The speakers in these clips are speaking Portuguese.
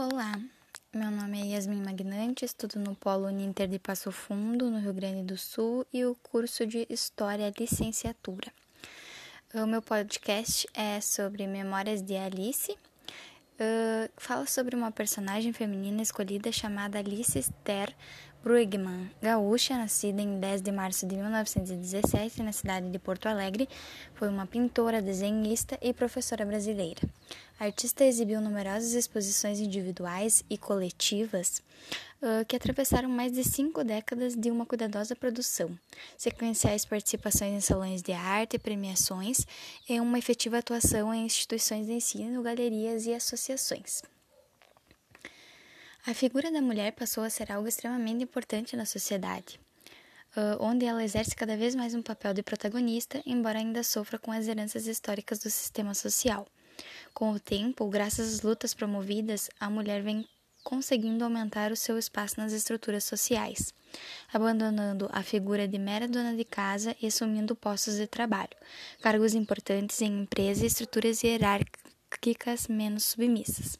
Olá, meu nome é Yasmin Magnante, estudo no Polo Uninter de Passo Fundo, no Rio Grande do Sul, e o curso de História Licenciatura. O meu podcast é sobre Memórias de Alice. Uh, fala sobre uma personagem feminina escolhida chamada Alice Esther Brugman, gaúcha, nascida em 10 de março de 1917 na cidade de Porto Alegre, foi uma pintora, desenhista e professora brasileira. A artista exibiu numerosas exposições individuais e coletivas uh, que atravessaram mais de cinco décadas de uma cuidadosa produção, sequenciais participações em salões de arte e premiações e uma efetiva atuação em instituições de ensino, galerias e associações. A figura da mulher passou a ser algo extremamente importante na sociedade, onde ela exerce cada vez mais um papel de protagonista, embora ainda sofra com as heranças históricas do sistema social. Com o tempo, graças às lutas promovidas, a mulher vem conseguindo aumentar o seu espaço nas estruturas sociais, abandonando a figura de mera dona de casa e assumindo postos de trabalho, cargos importantes em empresas e estruturas hierárquicas menos submissas.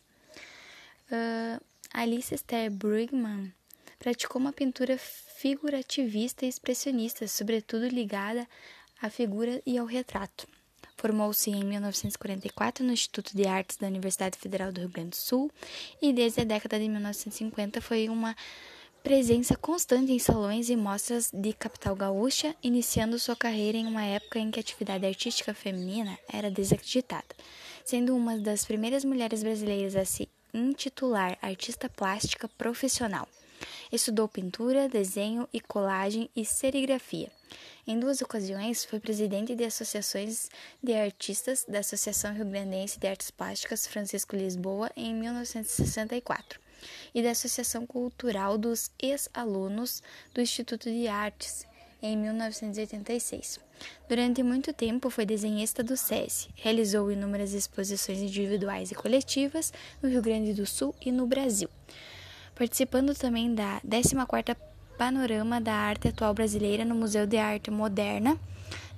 Uh, Alice Esther Brugman praticou uma pintura figurativista e expressionista, sobretudo ligada à figura e ao retrato. Formou-se em 1944 no Instituto de Artes da Universidade Federal do Rio Grande do Sul e desde a década de 1950 foi uma presença constante em salões e mostras de capital gaúcha, iniciando sua carreira em uma época em que a atividade artística feminina era desacreditada, sendo uma das primeiras mulheres brasileiras a se intitular artista plástica profissional. Estudou pintura, desenho e colagem e serigrafia. Em duas ocasiões, foi presidente de associações de artistas da Associação Rio Grandense de Artes Plásticas Francisco Lisboa em 1964 e da Associação Cultural dos Ex-Alunos do Instituto de Artes em 1986. Durante muito tempo foi desenhista do SESI, realizou inúmeras exposições individuais e coletivas no Rio Grande do Sul e no Brasil, participando também da 14ª Panorama da Arte Atual Brasileira no Museu de Arte Moderna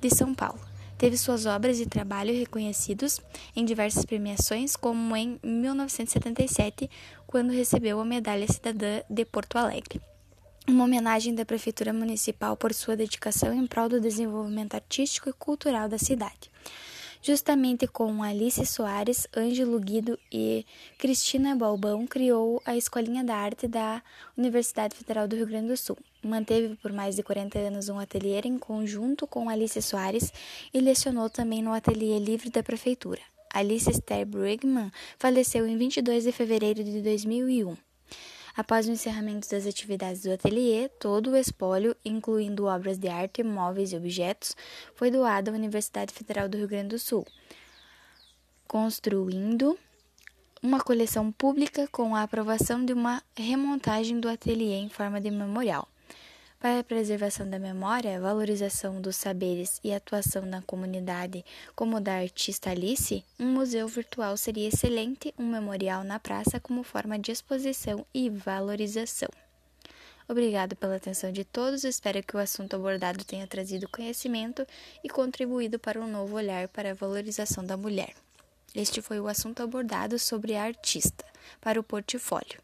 de São Paulo. Teve suas obras e trabalho reconhecidos em diversas premiações, como em 1977, quando recebeu a Medalha Cidadã de Porto Alegre uma homenagem da Prefeitura Municipal por sua dedicação em prol do desenvolvimento artístico e cultural da cidade. Justamente com Alice Soares, Ângelo Guido e Cristina Balbão, criou a Escolinha da Arte da Universidade Federal do Rio Grande do Sul. Manteve por mais de 40 anos um ateliê em conjunto com Alice Soares e lecionou também no Ateliê Livre da Prefeitura. Alice Esther Brigman faleceu em 22 de fevereiro de 2001. Após o encerramento das atividades do ateliê, todo o espólio, incluindo obras de arte, móveis e objetos, foi doado à Universidade Federal do Rio Grande do Sul, construindo uma coleção pública com a aprovação de uma remontagem do ateliê em forma de memorial. Para a preservação da memória, valorização dos saberes e atuação na comunidade, como da artista Alice, um museu virtual seria excelente, um memorial na praça como forma de exposição e valorização. Obrigado pela atenção de todos, espero que o assunto abordado tenha trazido conhecimento e contribuído para um novo olhar para a valorização da mulher. Este foi o assunto abordado sobre a artista, para o portfólio.